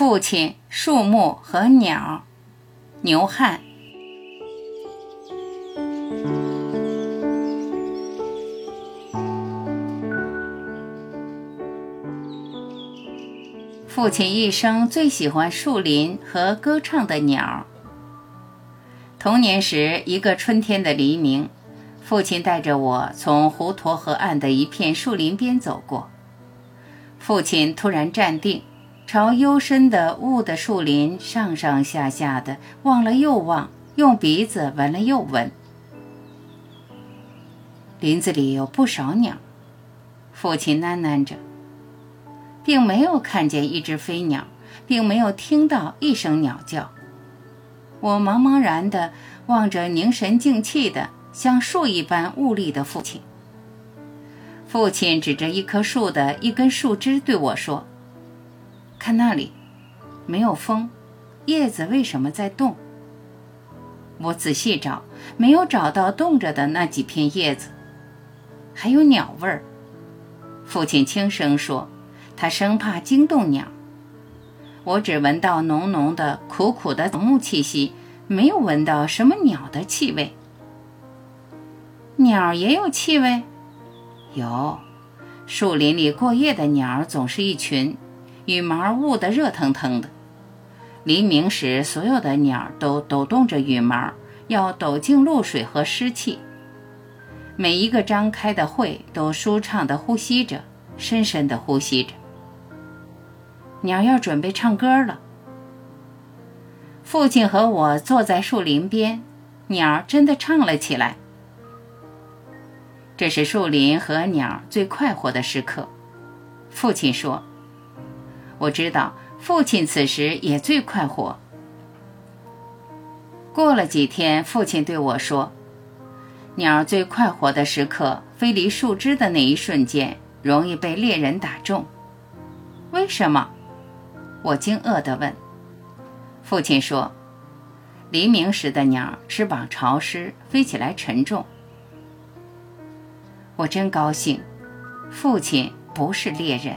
父亲、树木和鸟。牛汉。父亲一生最喜欢树林和歌唱的鸟。童年时，一个春天的黎明，父亲带着我从湖沱河岸的一片树林边走过。父亲突然站定，朝幽深的雾的树林上上下下的望了又望，用鼻子闻了又闻。林子里有不少鸟，父亲喃喃着，并没有看见一只飞鸟，并没有听到一声鸟叫。我茫茫然地望着凝神静气的像树一般兀立的父亲。父亲指着一棵树的一根树枝对我说：“看那里，没有风，叶子为什么在动？”我仔细找，没有找到动着的那几片叶子，还有鸟味儿。父亲轻声说：“他生怕惊动鸟。”我只闻到浓浓的、苦苦的草木气息，没有闻到什么鸟的气味。鸟也有气味。有，树林里过夜的鸟总是一群，羽毛捂得热腾腾的。黎明时，所有的鸟都抖动着羽毛，要抖净露水和湿气。每一个张开的喙都舒畅地呼吸着，深深地呼吸着。鸟要准备唱歌了。父亲和我坐在树林边，鸟真的唱了起来。这是树林和鸟最快活的时刻，父亲说：“我知道，父亲此时也最快活。”过了几天，父亲对我说：“鸟最快活的时刻，飞离树枝的那一瞬间，容易被猎人打中。为什么？”我惊愕地问。父亲说：“黎明时的鸟翅膀潮湿，飞起来沉重。”我真高兴，父亲不是猎人。